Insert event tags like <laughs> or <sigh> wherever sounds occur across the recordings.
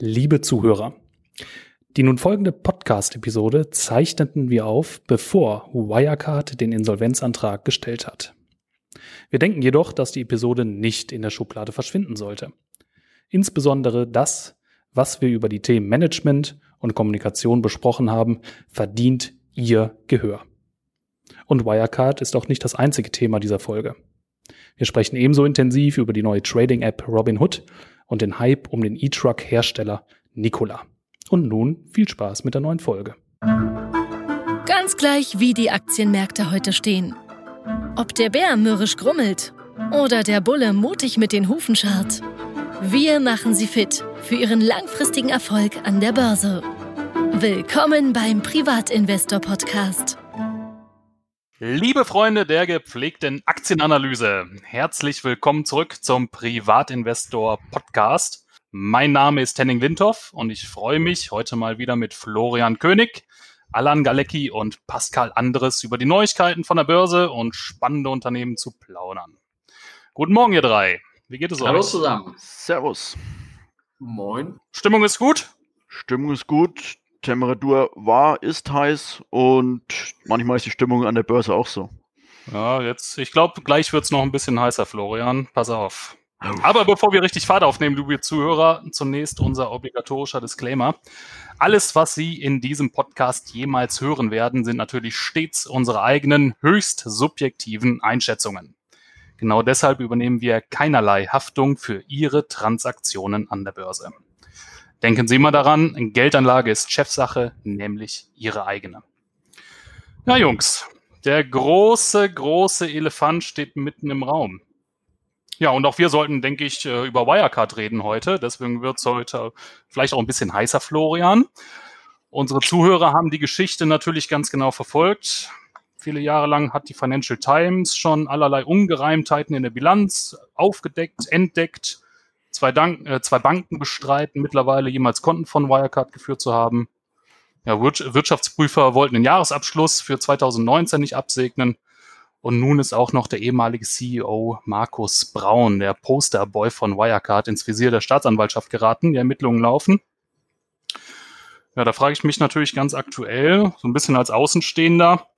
Liebe Zuhörer, die nun folgende Podcast-Episode zeichneten wir auf, bevor Wirecard den Insolvenzantrag gestellt hat. Wir denken jedoch, dass die Episode nicht in der Schublade verschwinden sollte. Insbesondere das, was wir über die Themen Management und Kommunikation besprochen haben, verdient ihr Gehör. Und Wirecard ist auch nicht das einzige Thema dieser Folge. Wir sprechen ebenso intensiv über die neue Trading-App Robinhood und den Hype um den E-Truck-Hersteller Nikola. Und nun viel Spaß mit der neuen Folge. Ganz gleich, wie die Aktienmärkte heute stehen. Ob der Bär mürrisch grummelt oder der Bulle mutig mit den Hufen scharrt. Wir machen Sie fit für Ihren langfristigen Erfolg an der Börse. Willkommen beim Privatinvestor Podcast. Liebe Freunde der gepflegten Aktienanalyse, herzlich willkommen zurück zum Privatinvestor Podcast. Mein Name ist Henning Lindhoff und ich freue mich heute mal wieder mit Florian König, Alan Galecki und Pascal Andres über die Neuigkeiten von der Börse und spannende Unternehmen zu plaudern. Guten Morgen, ihr drei. Wie geht es euch? Hallo zusammen. Servus. Moin. Stimmung ist gut? Stimmung ist gut. Temperatur war, ist heiß und manchmal ist die Stimmung an der Börse auch so. Ja, jetzt, ich glaube, gleich wird es noch ein bisschen heißer, Florian. Pass auf. Aber bevor wir richtig Fahrt aufnehmen, liebe Zuhörer, zunächst unser obligatorischer Disclaimer. Alles, was Sie in diesem Podcast jemals hören werden, sind natürlich stets unsere eigenen, höchst subjektiven Einschätzungen. Genau deshalb übernehmen wir keinerlei Haftung für Ihre Transaktionen an der Börse. Denken Sie mal daran, Geldanlage ist Chefsache, nämlich Ihre eigene. Na Jungs, der große, große Elefant steht mitten im Raum. Ja, und auch wir sollten, denke ich, äh, über Wirecard reden heute. Deswegen wird es heute vielleicht auch ein bisschen heißer, Florian. Unsere Zuhörer haben die Geschichte natürlich ganz genau verfolgt. Viele Jahre lang hat die Financial Times schon allerlei Ungereimtheiten in der Bilanz aufgedeckt, entdeckt Zwei, Dank, äh, zwei Banken bestreiten mittlerweile jemals Konten von Wirecard geführt zu haben. Ja, Wirtschaftsprüfer wollten den Jahresabschluss für 2019 nicht absegnen. Und nun ist auch noch der ehemalige CEO Markus Braun, der Posterboy von Wirecard, ins Visier der Staatsanwaltschaft geraten. Die Ermittlungen laufen. Ja, da frage ich mich natürlich ganz aktuell, so ein bisschen als Außenstehender,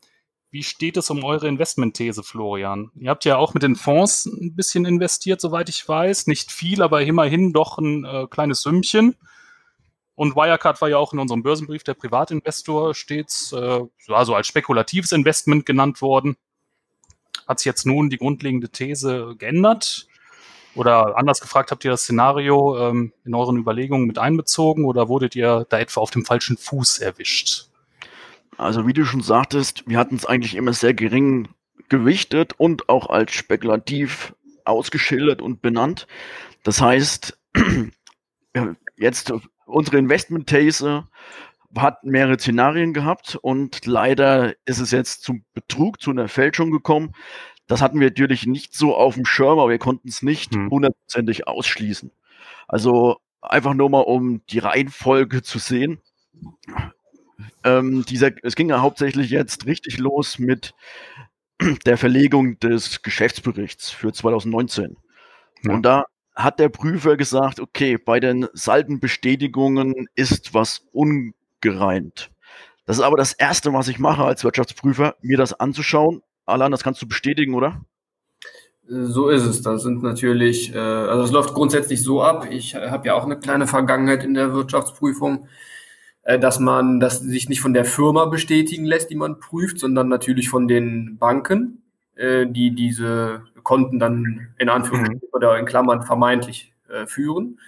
wie steht es um eure Investmentthese, Florian? Ihr habt ja auch mit den Fonds ein bisschen investiert, soweit ich weiß. Nicht viel, aber immerhin doch ein äh, kleines Sümmchen. Und Wirecard war ja auch in unserem Börsenbrief der Privatinvestor stets äh, also als spekulatives Investment genannt worden. Hat sich jetzt nun die grundlegende These geändert? Oder anders gefragt, habt ihr das Szenario ähm, in euren Überlegungen mit einbezogen oder wurdet ihr da etwa auf dem falschen Fuß erwischt? Also wie du schon sagtest, wir hatten es eigentlich immer sehr gering gewichtet und auch als spekulativ ausgeschildert und benannt. Das heißt, <clears throat> jetzt unsere Investment-These hat mehrere Szenarien gehabt und leider ist es jetzt zum Betrug, zu einer Fälschung gekommen. Das hatten wir natürlich nicht so auf dem Schirm, aber wir konnten es nicht hm. hundertprozentig ausschließen. Also einfach nur mal, um die Reihenfolge zu sehen. Ähm, dieser, es ging ja hauptsächlich jetzt richtig los mit <clears throat> der Verlegung des Geschäftsberichts für 2019. Ja. Und da hat der Prüfer gesagt, okay, bei den Saldenbestätigungen ist was ungereimt. Das ist aber das Erste, was ich mache als Wirtschaftsprüfer, mir das anzuschauen. Alan, das kannst du bestätigen, oder? So ist es. Das sind natürlich, äh, also es läuft grundsätzlich so ab. Ich habe ja auch eine kleine Vergangenheit in der Wirtschaftsprüfung. Äh, dass man das sich nicht von der Firma bestätigen lässt, die man prüft, sondern natürlich von den Banken, äh, die diese Konten dann in Anführungszeichen mhm. oder in Klammern vermeintlich äh, führen.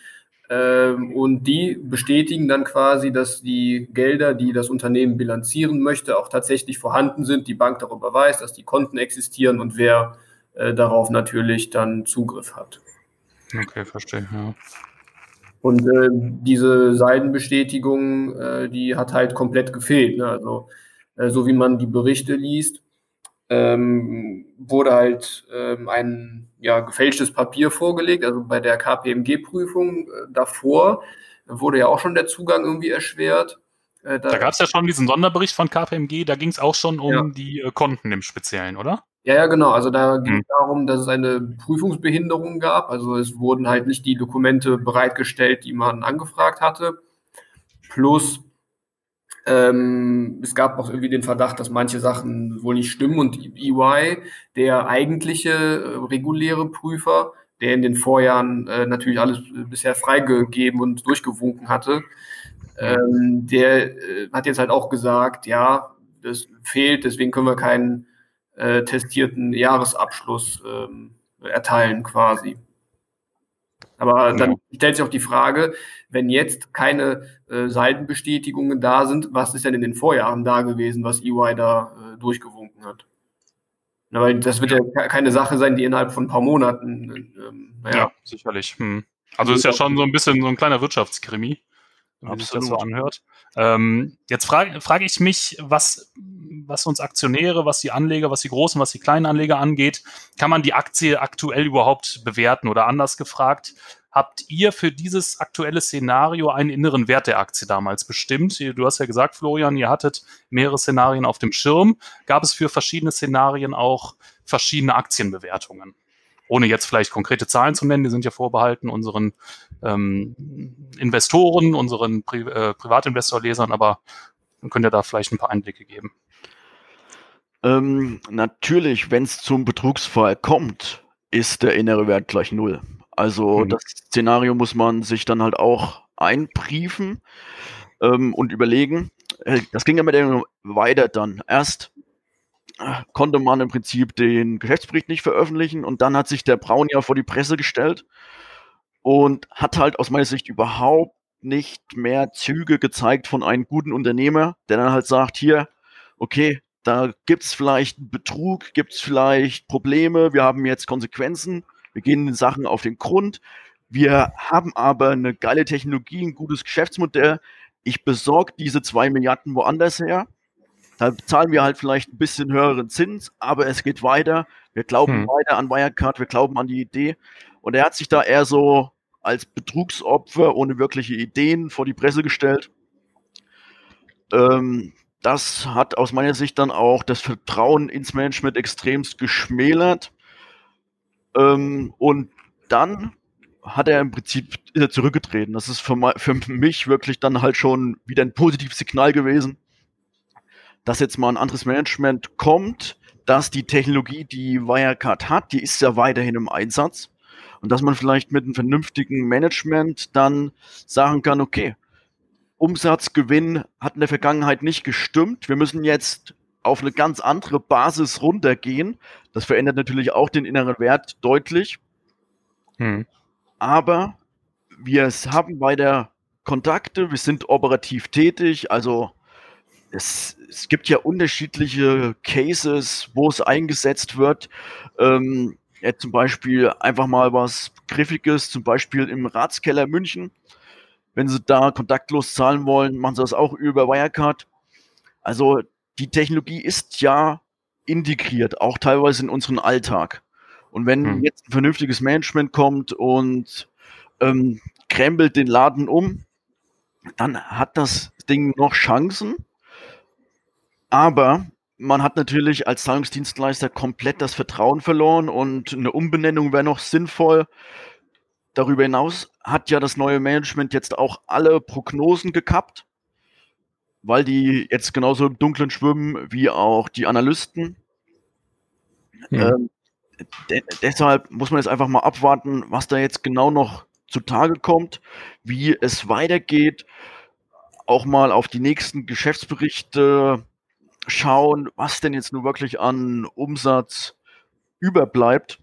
Ähm, und die bestätigen dann quasi, dass die Gelder, die das Unternehmen bilanzieren möchte, auch tatsächlich vorhanden sind. Die Bank darüber weiß, dass die Konten existieren und wer darauf natürlich dann Zugriff hat. Okay, verstehe. Ja. Und äh, diese Seidenbestätigung, äh, die hat halt komplett gefehlt. Ne? Also äh, so wie man die Berichte liest, ähm, wurde halt ähm, ein ja, gefälschtes Papier vorgelegt. Also bei der KPMG-Prüfung äh, davor wurde ja auch schon der Zugang irgendwie erschwert. Äh, da, da gab es ja schon diesen Sonderbericht von KPMG, da ging es auch schon um ja. die äh, Konten im Speziellen, oder? Ja, ja, genau. Also da ging es hm. darum, dass es eine Prüfungsbehinderung gab. Also es wurden halt nicht die Dokumente bereitgestellt, die man angefragt hatte. Plus ähm, es gab auch irgendwie den Verdacht, dass manche Sachen wohl nicht stimmen und EY, der eigentliche äh, reguläre Prüfer, der in den Vorjahren äh, natürlich alles bisher freigegeben und durchgewunken hatte, ähm, der äh, hat jetzt halt auch gesagt, ja, das fehlt, deswegen können wir keinen äh, testierten Jahresabschluss ähm, erteilen quasi. Aber dann stellt sich auch die Frage, wenn jetzt keine äh, Seitenbestätigungen da sind, was ist denn in den Vorjahren da gewesen, was EY da äh, durchgewunken hat? Na, weil das wird ja keine Sache sein, die innerhalb von ein paar Monaten. Ähm, naja. Ja, sicherlich. Hm. Also ist ja schon so ein bisschen so ein kleiner Wirtschaftskrimi, wenn sich das so anhört. Ähm, jetzt frage frag ich mich, was, was uns Aktionäre, was die Anleger, was die großen, was die kleinen Anleger angeht, kann man die Aktie aktuell überhaupt bewerten oder anders gefragt? Habt ihr für dieses aktuelle Szenario einen inneren Wert der Aktie damals bestimmt? Du hast ja gesagt, Florian, ihr hattet mehrere Szenarien auf dem Schirm. Gab es für verschiedene Szenarien auch verschiedene Aktienbewertungen? Ohne jetzt vielleicht konkrete Zahlen zu nennen, die sind ja vorbehalten unseren ähm, Investoren, unseren Pri äh, Privatinvestorlesern, aber dann könnt ihr da vielleicht ein paar Einblicke geben. Ähm, natürlich, wenn es zum Betrugsfall kommt, ist der innere Wert gleich null. Also mhm. das Szenario muss man sich dann halt auch einbriefen ähm, und überlegen. Äh, das ging ja mit dem weiter dann. Erst äh, konnte man im Prinzip den Geschäftsbericht nicht veröffentlichen und dann hat sich der Braun ja vor die Presse gestellt und hat halt aus meiner Sicht überhaupt nicht mehr Züge gezeigt von einem guten Unternehmer, der dann halt sagt, hier, okay, da gibt es vielleicht Betrug, gibt es vielleicht Probleme, wir haben jetzt Konsequenzen wir gehen den Sachen auf den Grund. Wir haben aber eine geile Technologie, ein gutes Geschäftsmodell. Ich besorge diese zwei Milliarden woanders her. Da zahlen wir halt vielleicht ein bisschen höheren Zins, aber es geht weiter. Wir glauben hm. weiter an Wirecard, wir glauben an die Idee. Und er hat sich da eher so als Betrugsopfer ohne wirkliche Ideen vor die Presse gestellt. Ähm, das hat aus meiner Sicht dann auch das Vertrauen ins Management extremst geschmälert. Ähm, und dann hat er im Prinzip ist er zurückgetreten. Das ist für, für mich wirklich dann halt schon wieder ein positives Signal gewesen, dass jetzt mal ein anderes Management kommt, dass die Technologie, die Wirecard hat, die ist ja weiterhin im Einsatz und dass man vielleicht mit einem vernünftigen Management dann sagen kann, okay, Umsatzgewinn hat in der Vergangenheit nicht gestimmt. Wir müssen jetzt auf eine ganz andere Basis runtergehen. Das verändert natürlich auch den inneren Wert deutlich. Hm. Aber wir haben weiter Kontakte, wir sind operativ tätig, also es, es gibt ja unterschiedliche Cases, wo es eingesetzt wird. Ähm, ja, zum Beispiel einfach mal was Griffiges, zum Beispiel im Ratskeller München. Wenn Sie da kontaktlos zahlen wollen, machen Sie das auch über Wirecard. Also die Technologie ist ja integriert, auch teilweise in unseren Alltag. Und wenn hm. jetzt ein vernünftiges Management kommt und ähm, krempelt den Laden um, dann hat das Ding noch Chancen. Aber man hat natürlich als Zahlungsdienstleister komplett das Vertrauen verloren und eine Umbenennung wäre noch sinnvoll. Darüber hinaus hat ja das neue Management jetzt auch alle Prognosen gekappt weil die jetzt genauso im Dunkeln schwimmen wie auch die Analysten. Ja. Ähm, de deshalb muss man jetzt einfach mal abwarten, was da jetzt genau noch zutage kommt, wie es weitergeht, auch mal auf die nächsten Geschäftsberichte schauen, was denn jetzt nur wirklich an Umsatz überbleibt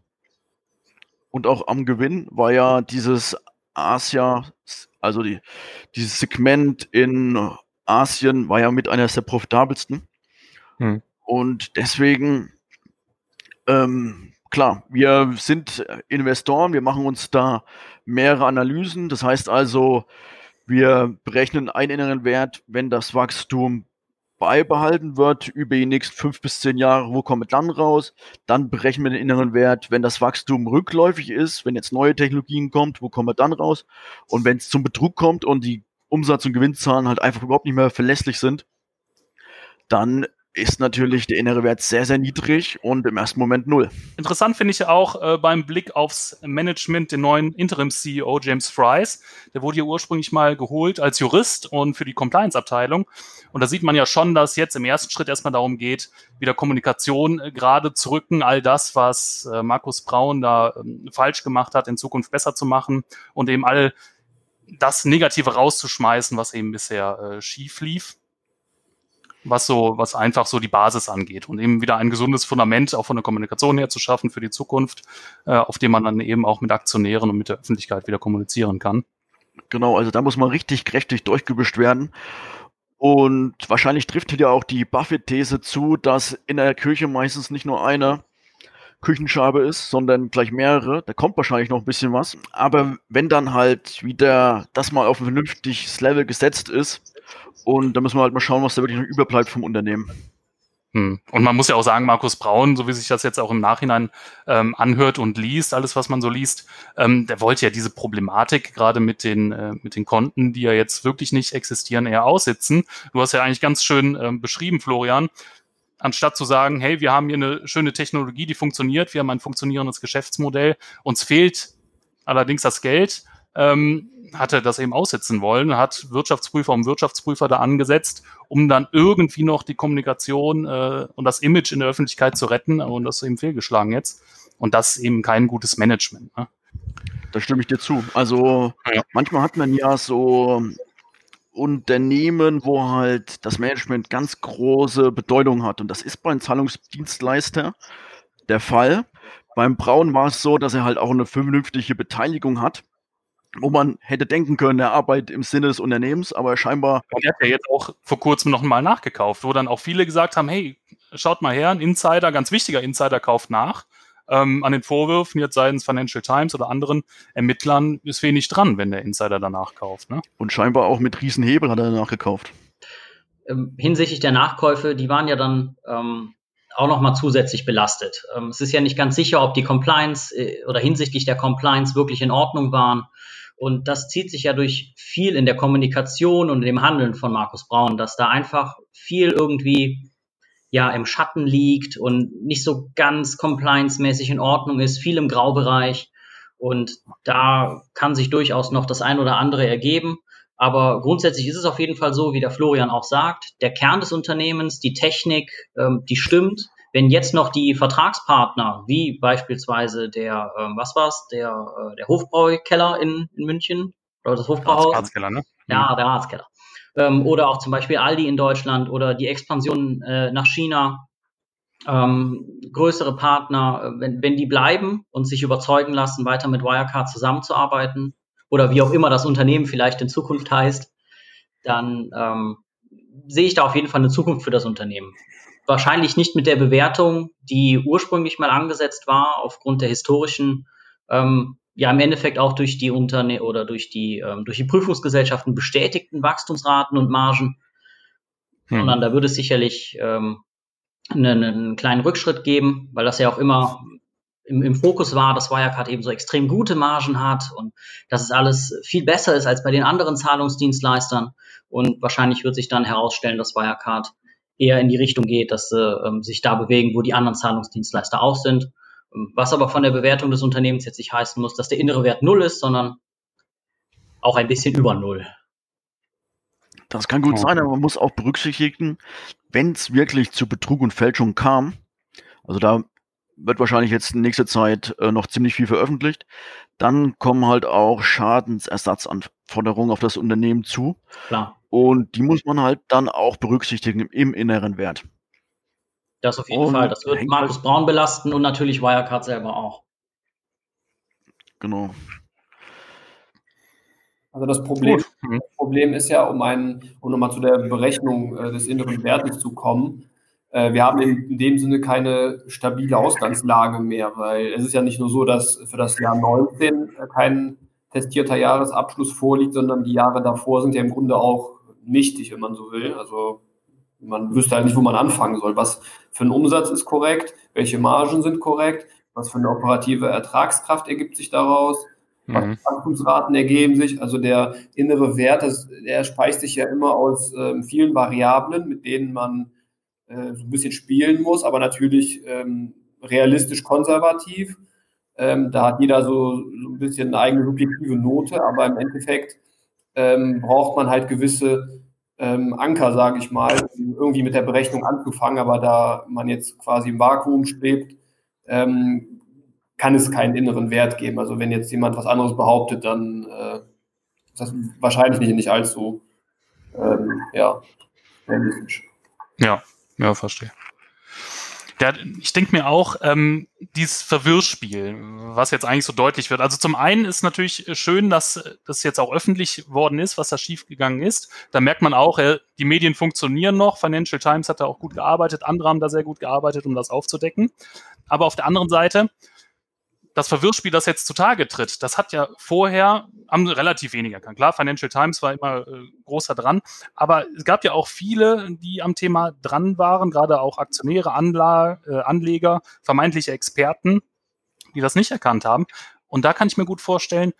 und auch am Gewinn, weil ja dieses Asia, also die, dieses Segment in Asien war ja mit einer der profitabelsten. Hm. Und deswegen, ähm, klar, wir sind Investoren, wir machen uns da mehrere Analysen. Das heißt also, wir berechnen einen inneren Wert, wenn das Wachstum beibehalten wird über die nächsten fünf bis zehn Jahre, wo kommen wir dann raus? Dann berechnen wir den inneren Wert, wenn das Wachstum rückläufig ist, wenn jetzt neue Technologien kommt, wo kommen wir dann raus? Und wenn es zum Betrug kommt und die Umsatz- und Gewinnzahlen halt einfach überhaupt nicht mehr verlässlich sind, dann ist natürlich der innere Wert sehr, sehr niedrig und im ersten Moment null. Interessant finde ich auch äh, beim Blick aufs Management den neuen Interim-CEO James Fries. Der wurde ja ursprünglich mal geholt als Jurist und für die Compliance-Abteilung. Und da sieht man ja schon, dass jetzt im ersten Schritt erstmal darum geht, wieder Kommunikation äh, gerade zu rücken, all das, was äh, Markus Braun da äh, falsch gemacht hat, in Zukunft besser zu machen und eben all das Negative rauszuschmeißen, was eben bisher äh, schief lief was so, was einfach so die Basis angeht und eben wieder ein gesundes Fundament auch von der Kommunikation her zu schaffen für die Zukunft, äh, auf dem man dann eben auch mit Aktionären und mit der Öffentlichkeit wieder kommunizieren kann. Genau, also da muss man richtig kräftig durchgebüscht werden. Und wahrscheinlich trifft hier auch die Buffett-These zu, dass in der Kirche meistens nicht nur eine Küchenschabe ist, sondern gleich mehrere. Da kommt wahrscheinlich noch ein bisschen was. Aber wenn dann halt wieder das mal auf ein vernünftiges Level gesetzt ist, und da müssen wir halt mal schauen, was da wirklich noch überbleibt vom Unternehmen. Hm. Und man muss ja auch sagen, Markus Braun, so wie sich das jetzt auch im Nachhinein ähm, anhört und liest, alles, was man so liest, ähm, der wollte ja diese Problematik gerade mit den, äh, mit den Konten, die ja jetzt wirklich nicht existieren, eher aussitzen. Du hast ja eigentlich ganz schön ähm, beschrieben, Florian. Anstatt zu sagen, hey, wir haben hier eine schöne Technologie, die funktioniert, wir haben ein funktionierendes Geschäftsmodell, uns fehlt allerdings das Geld, ähm, hatte das eben aussitzen wollen, hat Wirtschaftsprüfer um Wirtschaftsprüfer da angesetzt, um dann irgendwie noch die Kommunikation äh, und das Image in der Öffentlichkeit zu retten. Und das ist eben fehlgeschlagen jetzt. Und das ist eben kein gutes Management. Ne? Da stimme ich dir zu. Also ja. manchmal hat man ja so Unternehmen, wo halt das Management ganz große Bedeutung hat. Und das ist bei einem Zahlungsdienstleister der Fall. Beim Braun war es so, dass er halt auch eine vernünftige Beteiligung hat wo man hätte denken können, er arbeitet im Sinne des Unternehmens, aber scheinbar. Und er hat ja jetzt auch vor kurzem noch mal nachgekauft, wo dann auch viele gesagt haben, hey, schaut mal her, ein Insider, ganz wichtiger Insider kauft nach. Ähm, an den Vorwürfen jetzt seitens Financial Times oder anderen Ermittlern ist wenig dran, wenn der Insider danach kauft. Ne? Und scheinbar auch mit Riesenhebel hat er danach gekauft. Ähm, hinsichtlich der Nachkäufe, die waren ja dann ähm, auch nochmal zusätzlich belastet. Ähm, es ist ja nicht ganz sicher, ob die Compliance äh, oder hinsichtlich der Compliance wirklich in Ordnung waren. Und das zieht sich ja durch viel in der Kommunikation und dem Handeln von Markus Braun, dass da einfach viel irgendwie ja im Schatten liegt und nicht so ganz compliance-mäßig in Ordnung ist, viel im Graubereich. Und da kann sich durchaus noch das ein oder andere ergeben. Aber grundsätzlich ist es auf jeden Fall so, wie der Florian auch sagt, der Kern des Unternehmens, die Technik, ähm, die stimmt. Wenn jetzt noch die Vertragspartner, wie beispielsweise der, ähm, was war's, der, äh, der Hofbräukeller in, in München, oder das Hofbrauhaus. Ratskeller, ne? Ja, der Ratskeller. Ähm, oder auch zum Beispiel Aldi in Deutschland oder die Expansion äh, nach China, ähm, größere Partner, äh, wenn, wenn die bleiben und sich überzeugen lassen, weiter mit Wirecard zusammenzuarbeiten oder wie auch immer das Unternehmen vielleicht in Zukunft heißt, dann ähm, sehe ich da auf jeden Fall eine Zukunft für das Unternehmen wahrscheinlich nicht mit der Bewertung, die ursprünglich mal angesetzt war, aufgrund der historischen, ähm, ja im Endeffekt auch durch die Unterne oder durch die ähm, durch die Prüfungsgesellschaften bestätigten Wachstumsraten und Margen, hm. sondern da würde es sicherlich ähm, einen, einen kleinen Rückschritt geben, weil das ja auch immer im, im Fokus war, dass Wirecard eben so extrem gute Margen hat und dass es alles viel besser ist als bei den anderen Zahlungsdienstleistern. Und wahrscheinlich wird sich dann herausstellen, dass Wirecard eher in die Richtung geht, dass sie ähm, sich da bewegen, wo die anderen Zahlungsdienstleister auch sind. Ähm, was aber von der Bewertung des Unternehmens jetzt nicht heißen muss, dass der innere Wert null ist, sondern auch ein bisschen über null. Das kann gut sein, aber man muss auch berücksichtigen, wenn es wirklich zu Betrug und Fälschung kam, also da wird wahrscheinlich jetzt in nächster Zeit äh, noch ziemlich viel veröffentlicht, dann kommen halt auch Schadensersatzanforderungen auf das Unternehmen zu. Klar. Und die muss man halt dann auch berücksichtigen im inneren Wert. Das auf jeden und Fall. Das wird Markus halt Braun belasten und natürlich Wirecard selber auch. Genau. Also das Problem, das Problem ist ja, um, einen, um nochmal zu der Berechnung äh, des inneren Wertes zu kommen, wir haben in, dem Sinne keine stabile Ausgangslage mehr, weil es ist ja nicht nur so, dass für das Jahr 19 äh, kein testierter Jahresabschluss vorliegt, sondern die Jahre davor sind ja im Grunde auch nichtig, wenn man so will. Also man wüsste halt nicht, wo man anfangen soll. Was für ein Umsatz ist korrekt, welche Margen sind korrekt, was für eine operative Ertragskraft ergibt sich daraus, mhm. Wachstumsraten ergeben sich. Also der innere Wert, das, der speist sich ja immer aus äh, vielen Variablen, mit denen man äh, so ein bisschen spielen muss, aber natürlich ähm, realistisch konservativ. Ähm, da hat jeder so, so, ein bisschen eine eigene subjektive Note, aber im Endeffekt ähm, braucht man halt gewisse ähm, Anker, sage ich mal, um irgendwie mit der Berechnung anzufangen. Aber da man jetzt quasi im Vakuum schwebt, ähm, kann es keinen inneren Wert geben. Also wenn jetzt jemand was anderes behauptet, dann äh, ist das wahrscheinlich nicht, nicht allzu ähm, ja, realistisch. Ja, ja, verstehe. Ja, ich denke mir auch, ähm, dieses Verwirrspiel, was jetzt eigentlich so deutlich wird. Also zum einen ist natürlich schön, dass das jetzt auch öffentlich worden ist, was da schiefgegangen ist. Da merkt man auch, äh, die Medien funktionieren noch. Financial Times hat da auch gut gearbeitet, andere haben da sehr gut gearbeitet, um das aufzudecken. Aber auf der anderen Seite das Verwirrspiel, das jetzt zutage tritt, das hat ja vorher haben relativ wenige erkannt. Klar, Financial Times war immer äh, großer dran, aber es gab ja auch viele, die am Thema dran waren, gerade auch Aktionäre, Anla äh, Anleger, vermeintliche Experten, die das nicht erkannt haben. Und da kann ich mir gut vorstellen,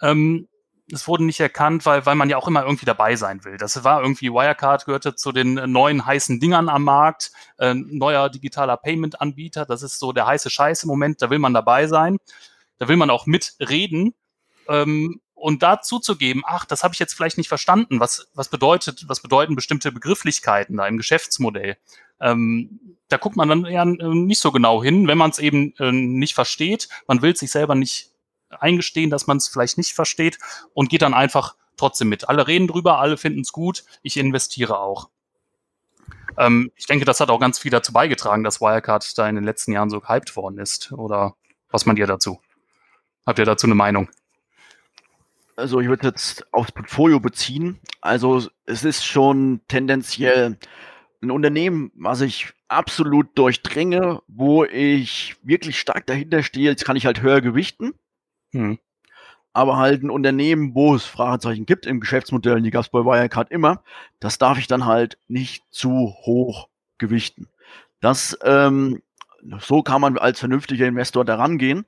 ähm, es wurde nicht erkannt, weil, weil man ja auch immer irgendwie dabei sein will. Das war irgendwie, Wirecard gehörte zu den neuen heißen Dingern am Markt, äh, neuer digitaler Payment-Anbieter, das ist so der heiße Scheiß im Moment, da will man dabei sein, da will man auch mitreden. Ähm, und da zuzugeben, ach, das habe ich jetzt vielleicht nicht verstanden, was, was bedeutet, was bedeuten bestimmte Begrifflichkeiten da im Geschäftsmodell. Ähm, da guckt man dann eher äh, nicht so genau hin, wenn man es eben äh, nicht versteht. Man will sich selber nicht eingestehen, dass man es vielleicht nicht versteht und geht dann einfach trotzdem mit. Alle reden drüber, alle finden es gut, ich investiere auch. Ähm, ich denke, das hat auch ganz viel dazu beigetragen, dass Wirecard da in den letzten Jahren so gehypt worden ist. Oder was meint ihr dazu? Habt ihr dazu eine Meinung? Also ich würde jetzt aufs Portfolio beziehen. Also es ist schon tendenziell ein Unternehmen, was ich absolut durchdringe, wo ich wirklich stark dahinter stehe. Jetzt kann ich halt höher gewichten. Hm. Aber halt ein Unternehmen, wo es Fragezeichen gibt im Geschäftsmodell, die gab es bei Wirecard immer, das darf ich dann halt nicht zu hoch gewichten. Das, ähm, so kann man als vernünftiger Investor daran gehen.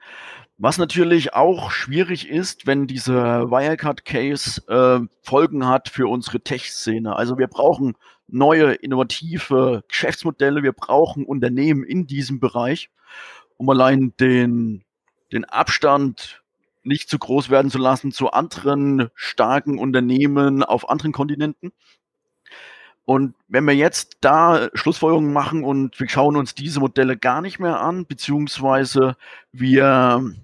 Was natürlich auch schwierig ist, wenn dieser Wirecard-Case äh, Folgen hat für unsere Tech-Szene. Also wir brauchen neue, innovative Geschäftsmodelle, wir brauchen Unternehmen in diesem Bereich, um allein den, den Abstand nicht zu groß werden zu lassen zu anderen starken Unternehmen auf anderen Kontinenten. Und wenn wir jetzt da Schlussfolgerungen machen und wir schauen uns diese Modelle gar nicht mehr an, beziehungsweise wir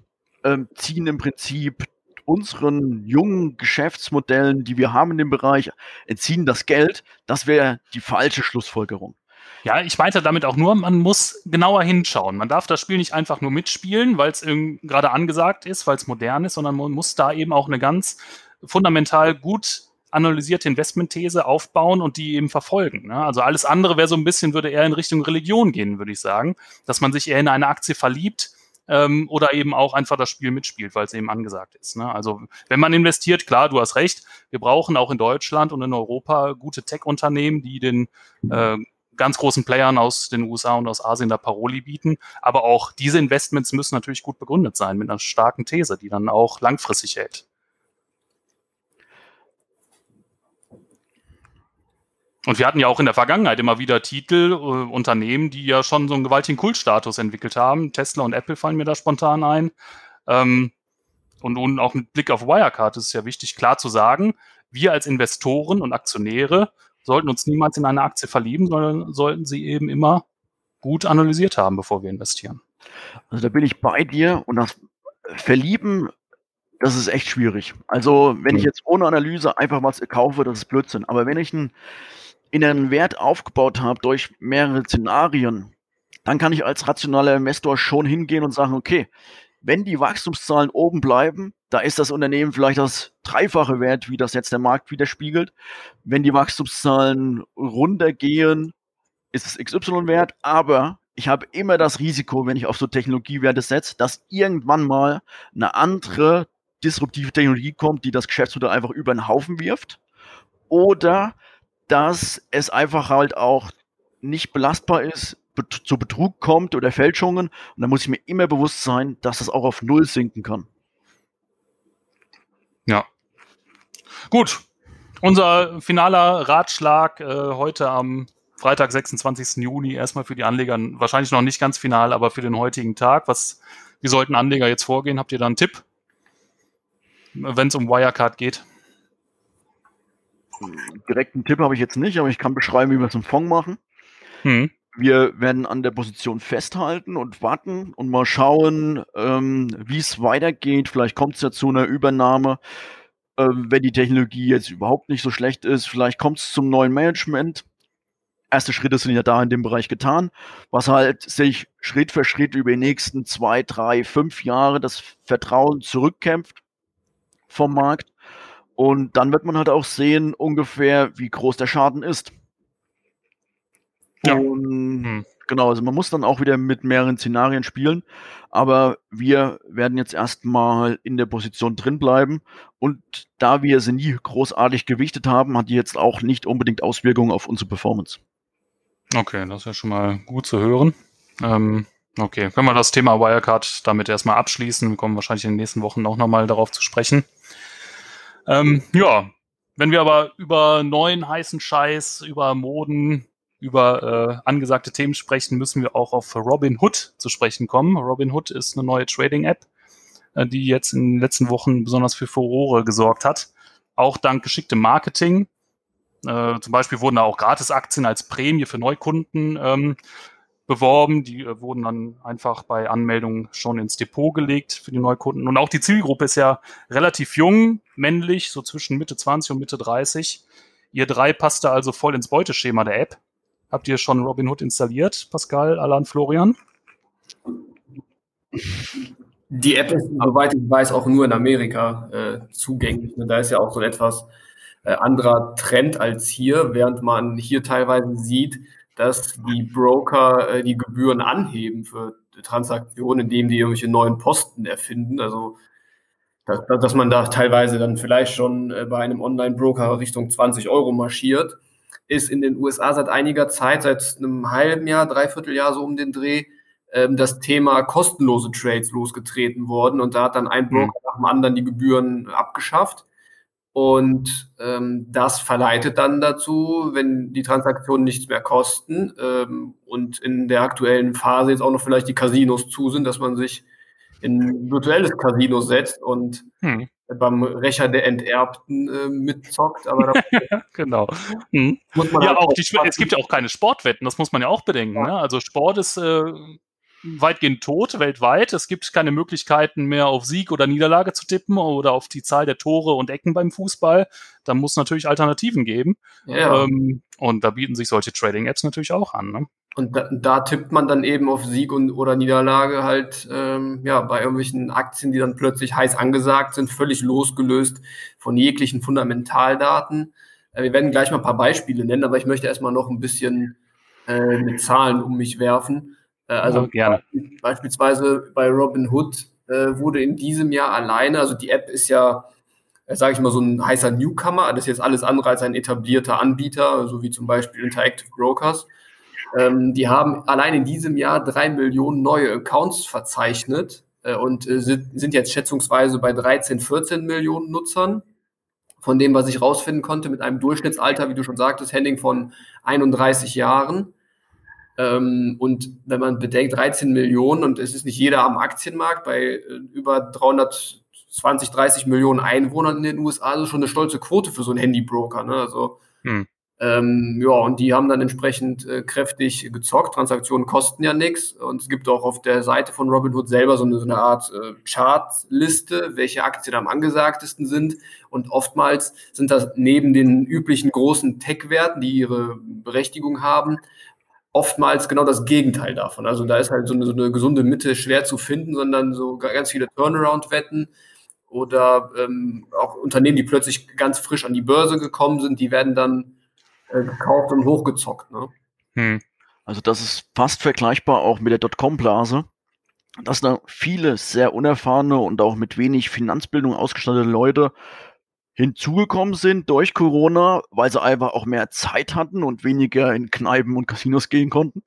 äh, ziehen im Prinzip unseren jungen Geschäftsmodellen, die wir haben in dem Bereich, entziehen das Geld, das wäre die falsche Schlussfolgerung. Ja, ich meinte damit auch nur, man muss genauer hinschauen. Man darf das Spiel nicht einfach nur mitspielen, weil es gerade angesagt ist, weil es modern ist, sondern man muss da eben auch eine ganz fundamental gut analysierte Investmentthese aufbauen und die eben verfolgen. Ne? Also alles andere wäre so ein bisschen, würde eher in Richtung Religion gehen, würde ich sagen, dass man sich eher in eine Aktie verliebt ähm, oder eben auch einfach das Spiel mitspielt, weil es eben angesagt ist. Ne? Also wenn man investiert, klar, du hast recht, wir brauchen auch in Deutschland und in Europa gute Tech-Unternehmen, die den äh, ganz großen Playern aus den USA und aus Asien da Paroli bieten. Aber auch diese Investments müssen natürlich gut begründet sein mit einer starken These, die dann auch langfristig hält. Und wir hatten ja auch in der Vergangenheit immer wieder Titel, äh, Unternehmen, die ja schon so einen gewaltigen Kultstatus entwickelt haben. Tesla und Apple fallen mir da spontan ein. Ähm, und nun auch mit Blick auf Wirecard ist es ja wichtig, klar zu sagen, wir als Investoren und Aktionäre sollten uns niemals in eine Aktie verlieben, sondern sollten sie eben immer gut analysiert haben, bevor wir investieren. Also da bin ich bei dir und das Verlieben, das ist echt schwierig. Also wenn ich hm. jetzt ohne Analyse einfach was kaufe, das ist Blödsinn. Aber wenn ich einen inneren Wert aufgebaut habe durch mehrere Szenarien, dann kann ich als rationaler Investor schon hingehen und sagen, okay, wenn die Wachstumszahlen oben bleiben, da ist das Unternehmen vielleicht das dreifache Wert, wie das jetzt der Markt widerspiegelt. Wenn die Wachstumszahlen runtergehen, ist es XY wert, aber ich habe immer das Risiko, wenn ich auf so Technologiewerte setze, dass irgendwann mal eine andere disruptive Technologie kommt, die das Geschäftsmodell einfach über den Haufen wirft. Oder dass es einfach halt auch nicht belastbar ist, zu Betrug kommt oder Fälschungen. Und da muss ich mir immer bewusst sein, dass das auch auf Null sinken kann. Ja. Gut. Unser finaler Ratschlag äh, heute am Freitag, 26. Juni, erstmal für die Anleger wahrscheinlich noch nicht ganz final, aber für den heutigen Tag. Was, wie sollten Anleger jetzt vorgehen? Habt ihr da einen Tipp, wenn es um Wirecard geht? Direkten Tipp habe ich jetzt nicht, aber ich kann beschreiben, wie wir es im Fonds machen. Hm. Wir werden an der Position festhalten und warten und mal schauen, ähm, wie es weitergeht. Vielleicht kommt es ja zu einer Übernahme, ähm, wenn die Technologie jetzt überhaupt nicht so schlecht ist. Vielleicht kommt es zum neuen Management. Erste Schritte sind ja da in dem Bereich getan, was halt sich Schritt für Schritt über die nächsten zwei, drei, fünf Jahre das Vertrauen zurückkämpft vom Markt. Und dann wird man halt auch sehen, ungefähr, wie groß der Schaden ist. Ja. Und hm. genau, also man muss dann auch wieder mit mehreren Szenarien spielen, aber wir werden jetzt erstmal in der Position drin bleiben und da wir sie nie großartig gewichtet haben, hat die jetzt auch nicht unbedingt Auswirkungen auf unsere Performance. Okay, das ist ja schon mal gut zu hören. Ähm, okay, können wir das Thema Wirecard damit erstmal abschließen. Wir kommen wahrscheinlich in den nächsten Wochen auch nochmal darauf zu sprechen. Ähm, ja, wenn wir aber über neuen heißen Scheiß, über Moden, über äh, angesagte Themen sprechen, müssen wir auch auf Robin Hood zu sprechen kommen. Robin Hood ist eine neue Trading-App, äh, die jetzt in den letzten Wochen besonders für Furore gesorgt hat. Auch dank geschicktem Marketing. Äh, zum Beispiel wurden da auch Gratisaktien als Prämie für Neukunden ähm, beworben. Die äh, wurden dann einfach bei Anmeldung schon ins Depot gelegt für die Neukunden. Und auch die Zielgruppe ist ja relativ jung, männlich, so zwischen Mitte 20 und Mitte 30. Ihr drei passt da also voll ins Beuteschema der App. Habt ihr schon Robinhood installiert, Pascal, Alan, Florian? Die App ist, soweit ich weiß, auch nur in Amerika äh, zugänglich. Da ist ja auch so ein etwas äh, anderer Trend als hier, während man hier teilweise sieht, dass die Broker äh, die Gebühren anheben für Transaktionen, indem die irgendwelche neuen Posten erfinden. Also dass, dass man da teilweise dann vielleicht schon äh, bei einem Online-Broker Richtung 20 Euro marschiert ist in den USA seit einiger Zeit, seit einem halben Jahr, dreiviertel Jahr so um den Dreh, ähm, das Thema kostenlose Trades losgetreten worden. Und da hat dann ein Broker mhm. nach dem anderen die Gebühren abgeschafft. Und ähm, das verleitet dann dazu, wenn die Transaktionen nichts mehr kosten ähm, und in der aktuellen Phase jetzt auch noch vielleicht die Casinos zu sind, dass man sich in virtuelles Casino setzt und hm beim Rächer der Enterbten äh, mitzockt. Aber <laughs> genau. Hm. Muss man ja, halt auch die, es gibt ja auch keine Sportwetten, das muss man ja auch bedenken. Ja. Ne? Also Sport ist äh, weitgehend tot weltweit. Es gibt keine Möglichkeiten mehr auf Sieg oder Niederlage zu tippen oder auf die Zahl der Tore und Ecken beim Fußball. Da muss natürlich Alternativen geben. Ja. Ähm, und da bieten sich solche Trading-Apps natürlich auch an. Ne? Und da, da, tippt man dann eben auf Sieg und oder Niederlage halt ähm, ja bei irgendwelchen Aktien, die dann plötzlich heiß angesagt sind, völlig losgelöst von jeglichen Fundamentaldaten. Äh, wir werden gleich mal ein paar Beispiele nennen, aber ich möchte erstmal noch ein bisschen äh, mit Zahlen um mich werfen. Äh, also ja, beispielsweise bei Robinhood äh, wurde in diesem Jahr alleine, also die App ist ja, äh, sage ich mal, so ein heißer Newcomer, das ist jetzt alles andere als ein etablierter Anbieter, so wie zum Beispiel Interactive Brokers. Ähm, die haben allein in diesem Jahr drei Millionen neue Accounts verzeichnet äh, und äh, sind, sind jetzt schätzungsweise bei 13, 14 Millionen Nutzern. Von dem, was ich rausfinden konnte, mit einem Durchschnittsalter, wie du schon sagtest, Henning, von 31 Jahren. Ähm, und wenn man bedenkt, 13 Millionen und es ist nicht jeder am Aktienmarkt bei äh, über 320, 30 Millionen Einwohnern in den USA, also schon eine stolze Quote für so einen Handybroker. Ne? Also hm. Ähm, ja, und die haben dann entsprechend äh, kräftig gezockt. Transaktionen kosten ja nichts. Und es gibt auch auf der Seite von Robinhood selber so eine, so eine Art äh, Chartliste, welche Aktien am angesagtesten sind. Und oftmals sind das neben den üblichen großen Tech-Werten, die ihre Berechtigung haben, oftmals genau das Gegenteil davon. Also da ist halt so eine, so eine gesunde Mitte schwer zu finden, sondern so ganz viele Turnaround-Wetten oder ähm, auch Unternehmen, die plötzlich ganz frisch an die Börse gekommen sind, die werden dann äh, gekauft und hochgezockt. Ne? Hm. Also das ist fast vergleichbar auch mit der Dotcom-Blase, dass da viele sehr unerfahrene und auch mit wenig Finanzbildung ausgestattete Leute hinzugekommen sind durch Corona, weil sie einfach auch mehr Zeit hatten und weniger in Kneipen und Casinos gehen konnten.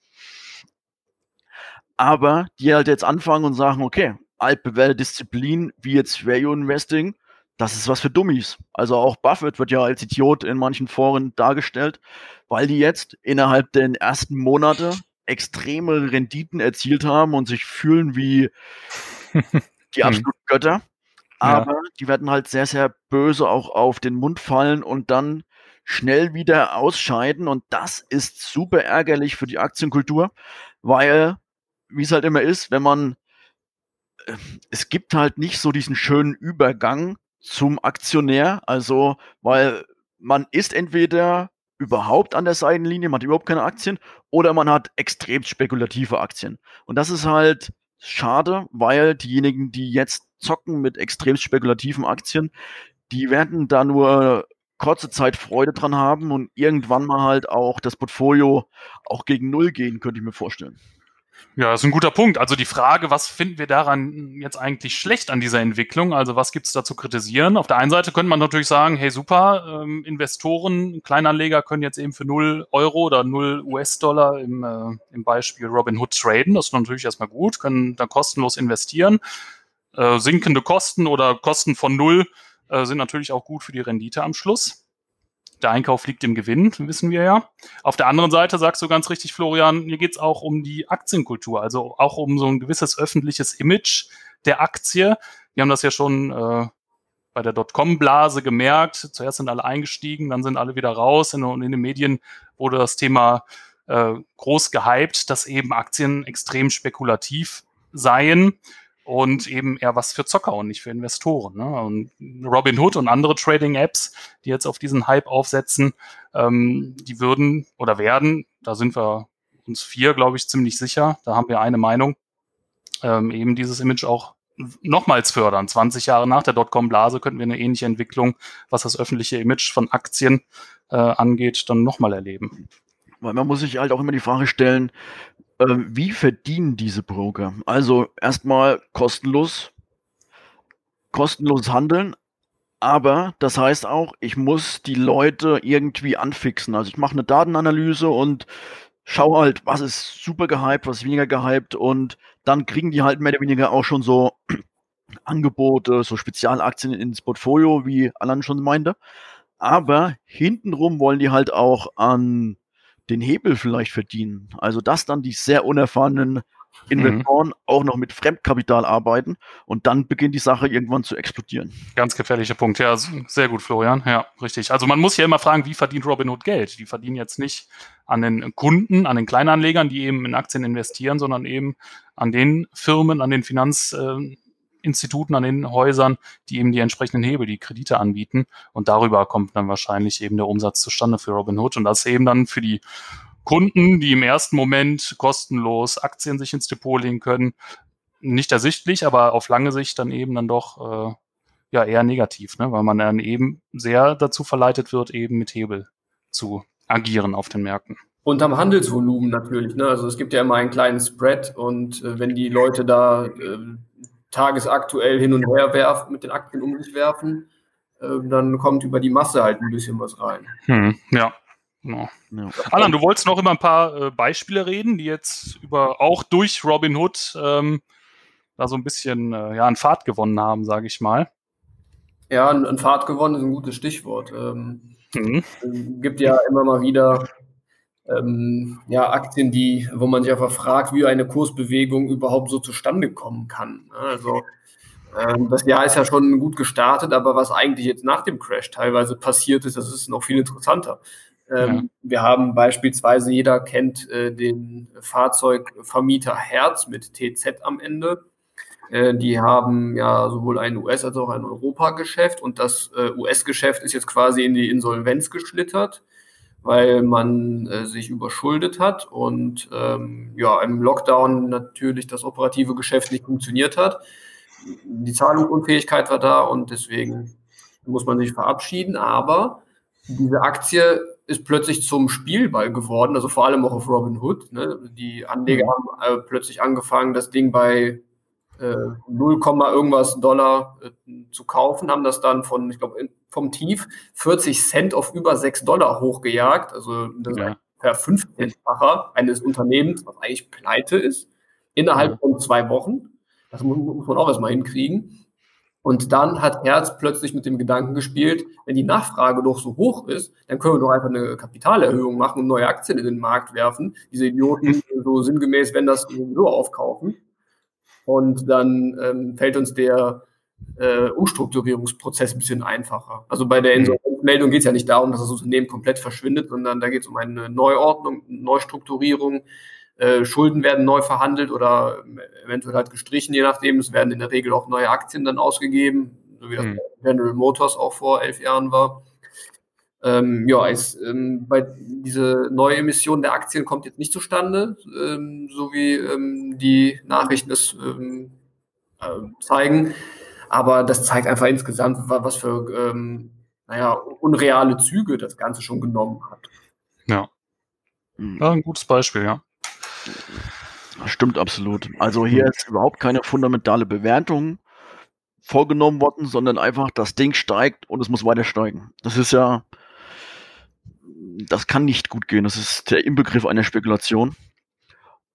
Aber die halt jetzt anfangen und sagen, okay, altbewährte Disziplin wie jetzt Value Investing, das ist was für Dummies. Also auch Buffett wird ja als Idiot in manchen Foren dargestellt, weil die jetzt innerhalb der ersten Monate extreme Renditen erzielt haben und sich fühlen wie <laughs> die absoluten Götter. Aber die werden halt sehr, sehr böse auch auf den Mund fallen und dann schnell wieder ausscheiden. Und das ist super ärgerlich für die Aktienkultur, weil, wie es halt immer ist, wenn man, äh, es gibt halt nicht so diesen schönen Übergang zum Aktionär. Also, weil man ist entweder überhaupt an der Seitenlinie, man hat überhaupt keine Aktien, oder man hat extrem spekulative Aktien. Und das ist halt schade, weil diejenigen, die jetzt zocken mit extrem spekulativen Aktien, die werden da nur kurze Zeit Freude dran haben und irgendwann mal halt auch das Portfolio auch gegen Null gehen, könnte ich mir vorstellen. Ja, das ist ein guter Punkt. Also die Frage, was finden wir daran jetzt eigentlich schlecht an dieser Entwicklung? Also was gibt es da zu kritisieren? Auf der einen Seite könnte man natürlich sagen, hey super, ähm, Investoren, Kleinanleger können jetzt eben für 0 Euro oder 0 US-Dollar im, äh, im Beispiel Robinhood traden. Das ist natürlich erstmal gut, können da kostenlos investieren. Äh, sinkende Kosten oder Kosten von 0 äh, sind natürlich auch gut für die Rendite am Schluss der Einkauf liegt im Gewinn, wissen wir ja. Auf der anderen Seite sagst du ganz richtig, Florian, hier geht es auch um die Aktienkultur, also auch um so ein gewisses öffentliches Image der Aktie. Wir haben das ja schon äh, bei der Dotcom-Blase gemerkt. Zuerst sind alle eingestiegen, dann sind alle wieder raus. In, in den Medien wurde das Thema äh, groß gehypt, dass eben Aktien extrem spekulativ seien und eben eher was für Zocker und nicht für Investoren. Ne? Und Robinhood und andere Trading-Apps, die jetzt auf diesen Hype aufsetzen, ähm, die würden oder werden, da sind wir uns vier, glaube ich, ziemlich sicher, da haben wir eine Meinung, ähm, eben dieses Image auch nochmals fördern. 20 Jahre nach der Dotcom-Blase könnten wir eine ähnliche Entwicklung, was das öffentliche Image von Aktien äh, angeht, dann nochmal erleben. Weil man muss sich halt auch immer die Frage stellen, ähm, wie verdienen diese Broker? Also erstmal kostenlos, kostenlos handeln, aber das heißt auch, ich muss die Leute irgendwie anfixen. Also ich mache eine Datenanalyse und schaue halt, was ist super gehypt, was ist weniger gehypt und dann kriegen die halt mehr oder weniger auch schon so <clears throat> Angebote, so Spezialaktien ins Portfolio, wie Alan schon meinte. Aber hintenrum wollen die halt auch an den Hebel vielleicht verdienen. Also dass dann die sehr unerfahrenen Investoren mhm. auch noch mit Fremdkapital arbeiten und dann beginnt die Sache irgendwann zu explodieren. Ganz gefährlicher Punkt. Ja, sehr gut, Florian. Ja, richtig. Also man muss ja immer fragen, wie verdient Robinhood Geld? Die verdienen jetzt nicht an den Kunden, an den Kleinanlegern, die eben in Aktien investieren, sondern eben an den Firmen, an den Finanz, äh, Instituten, an den Häusern, die eben die entsprechenden Hebel, die Kredite anbieten. Und darüber kommt dann wahrscheinlich eben der Umsatz zustande für Robinhood. Und das eben dann für die Kunden, die im ersten Moment kostenlos Aktien sich ins Depot legen können, nicht ersichtlich, aber auf lange Sicht dann eben dann doch äh, ja eher negativ, ne? weil man dann eben sehr dazu verleitet wird, eben mit Hebel zu agieren auf den Märkten. Und am Handelsvolumen natürlich. Ne? Also es gibt ja immer einen kleinen Spread und äh, wenn die Leute da äh, tagesaktuell hin und her werfen, mit den Aktien um sich werfen, äh, dann kommt über die Masse halt ein bisschen was rein. Hm, ja. Genau. Ja. Alan, du wolltest noch über ein paar äh, Beispiele reden, die jetzt über auch durch Robin Hood ähm, da so ein bisschen äh, ja, an Fahrt gewonnen haben, sage ich mal. Ja, ein, ein Fahrt gewonnen ist ein gutes Stichwort. Ähm, mhm. gibt ja immer mal wieder ähm, ja, Aktien, die, wo man sich einfach fragt, wie eine Kursbewegung überhaupt so zustande kommen kann. Also ähm, das Jahr ist ja schon gut gestartet, aber was eigentlich jetzt nach dem Crash teilweise passiert ist, das ist noch viel interessanter. Ähm, ja. Wir haben beispielsweise, jeder kennt äh, den Fahrzeugvermieter Herz mit TZ am Ende. Äh, die haben ja sowohl ein US- als auch ein Europa-Geschäft und das äh, US-Geschäft ist jetzt quasi in die Insolvenz geschlittert weil man äh, sich überschuldet hat und ähm, ja, im Lockdown natürlich das operative Geschäft nicht funktioniert hat. Die Zahlungsunfähigkeit war da und deswegen muss man sich verabschieden. Aber diese Aktie ist plötzlich zum Spielball geworden, also vor allem auch auf Robinhood. Ne? Die Anleger mhm. haben äh, plötzlich angefangen, das Ding bei äh, 0, irgendwas Dollar äh, zu kaufen, haben das dann von, ich glaube, vom Tief 40 Cent auf über 6 Dollar hochgejagt. Also das ja. ist per 15-facher eines Unternehmens, was eigentlich pleite ist, innerhalb ja. von zwei Wochen. Das muss, muss man auch erstmal hinkriegen. Und dann hat Herz plötzlich mit dem Gedanken gespielt, wenn die Nachfrage doch so hoch ist, dann können wir doch einfach eine Kapitalerhöhung machen und neue Aktien in den Markt werfen. Diese Idioten so sinngemäß, wenn das so aufkaufen. Und dann ähm, fällt uns der äh, Umstrukturierungsprozess ein bisschen einfacher. Also bei der mhm. Insolvenzmeldung geht es ja nicht darum, dass das Unternehmen komplett verschwindet, sondern da geht es um eine Neuordnung, Neustrukturierung äh, Schulden werden neu verhandelt oder eventuell halt gestrichen, je nachdem. Es werden in der Regel auch neue Aktien dann ausgegeben, so wie das mhm. General Motors auch vor elf Jahren war. Ähm, ja, es, ähm, bei diese neue Emission der Aktien kommt jetzt nicht zustande, ähm, so wie ähm, die Nachrichten es ähm, äh, zeigen. Aber das zeigt einfach insgesamt, was für ähm, naja, unreale Züge das Ganze schon genommen hat. Ja. ja ein gutes Beispiel, ja. Stimmt absolut. Also hier hm. ist überhaupt keine fundamentale Bewertung vorgenommen worden, sondern einfach das Ding steigt und es muss weiter steigen. Das ist ja, das kann nicht gut gehen. Das ist der Inbegriff einer Spekulation.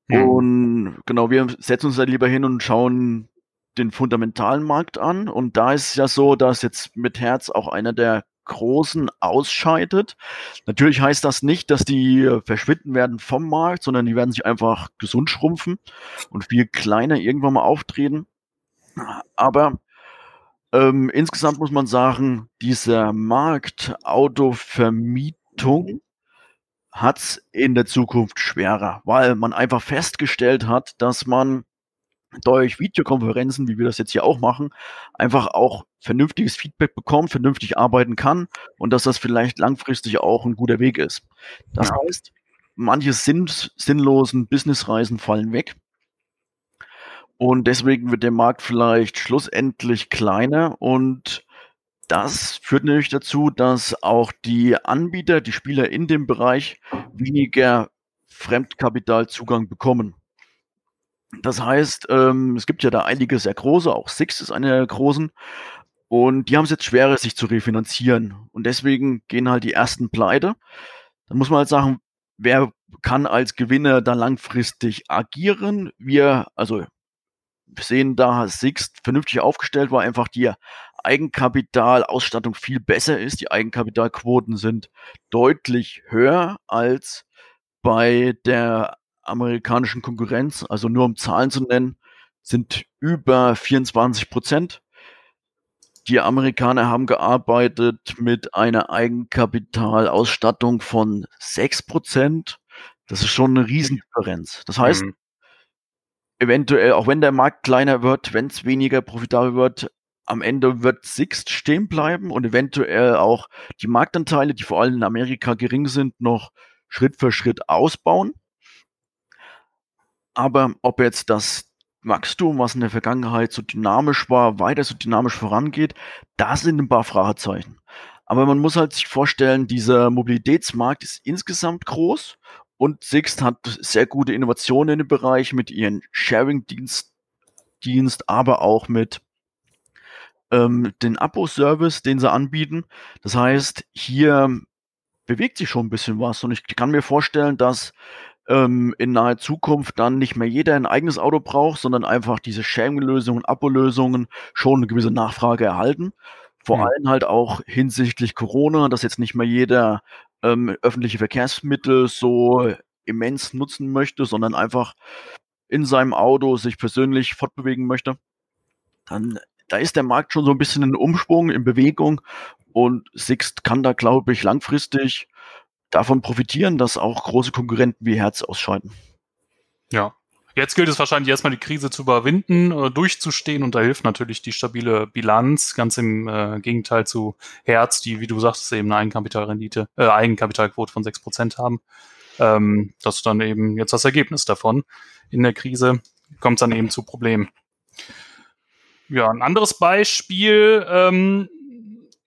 Mhm. Und genau, wir setzen uns da lieber hin und schauen den fundamentalen Markt an. Und da ist es ja so, dass jetzt mit Herz auch einer der Großen ausscheidet. Natürlich heißt das nicht, dass die verschwinden werden vom Markt, sondern die werden sich einfach gesund schrumpfen und viel kleiner irgendwann mal auftreten. Aber ähm, insgesamt muss man sagen, dieser Markt Autovermietung hat es in der Zukunft schwerer, weil man einfach festgestellt hat, dass man durch Videokonferenzen, wie wir das jetzt hier auch machen, einfach auch vernünftiges Feedback bekommt, vernünftig arbeiten kann und dass das vielleicht langfristig auch ein guter Weg ist. Das ja. heißt, manche sinn sinnlosen Businessreisen fallen weg. Und deswegen wird der Markt vielleicht schlussendlich kleiner und das führt natürlich dazu, dass auch die Anbieter, die Spieler in dem Bereich weniger Fremdkapitalzugang bekommen. Das heißt, ähm, es gibt ja da einige sehr große, auch Six ist eine der großen. Und die haben es jetzt schwerer, sich zu refinanzieren. Und deswegen gehen halt die ersten pleite. Dann muss man halt sagen, wer kann als Gewinner da langfristig agieren? Wir, also wir sehen da, Sixt vernünftig aufgestellt war, einfach die Eigenkapitalausstattung viel besser ist. Die Eigenkapitalquoten sind deutlich höher als bei der amerikanischen Konkurrenz, also nur um Zahlen zu nennen, sind über 24 Prozent. Die Amerikaner haben gearbeitet mit einer Eigenkapitalausstattung von 6 Prozent. Das ist schon eine Riesendifferenz. Das heißt, mhm. eventuell, auch wenn der Markt kleiner wird, wenn es weniger profitabel wird, am Ende wird Sixt stehen bleiben und eventuell auch die Marktanteile, die vor allem in Amerika gering sind, noch Schritt für Schritt ausbauen. Aber ob jetzt das Wachstum, was in der Vergangenheit so dynamisch war, weiter so dynamisch vorangeht, da sind ein paar Fragezeichen. Aber man muss halt sich vorstellen, dieser Mobilitätsmarkt ist insgesamt groß und Sixt hat sehr gute Innovationen in dem Bereich mit ihren Sharing-Dienst, Dienst, aber auch mit ähm, den Abo-Service, den sie anbieten. Das heißt, hier bewegt sich schon ein bisschen was und ich kann mir vorstellen, dass ähm, in naher Zukunft dann nicht mehr jeder ein eigenes Auto braucht, sondern einfach diese Sharing-Lösungen, Abo-Lösungen schon eine gewisse Nachfrage erhalten. Vor mhm. allem halt auch hinsichtlich Corona, dass jetzt nicht mehr jeder ähm, öffentliche Verkehrsmittel so immens nutzen möchte, sondern einfach in seinem Auto sich persönlich fortbewegen möchte. Dann da ist der Markt schon so ein bisschen in Umschwung, in Bewegung und Sixt kann da, glaube ich, langfristig davon profitieren, dass auch große Konkurrenten wie Herz ausscheiden. Ja. Jetzt gilt es wahrscheinlich erstmal die Krise zu überwinden, äh, durchzustehen und da hilft natürlich die stabile Bilanz, ganz im äh, Gegenteil zu Herz, die, wie du sagst, eben eine Eigenkapitalrendite, äh, Eigenkapitalquote von 6% haben. Ähm, das ist dann eben jetzt das Ergebnis davon. In der Krise kommt es dann eben zu Problemen. Ja, ein anderes Beispiel, ähm,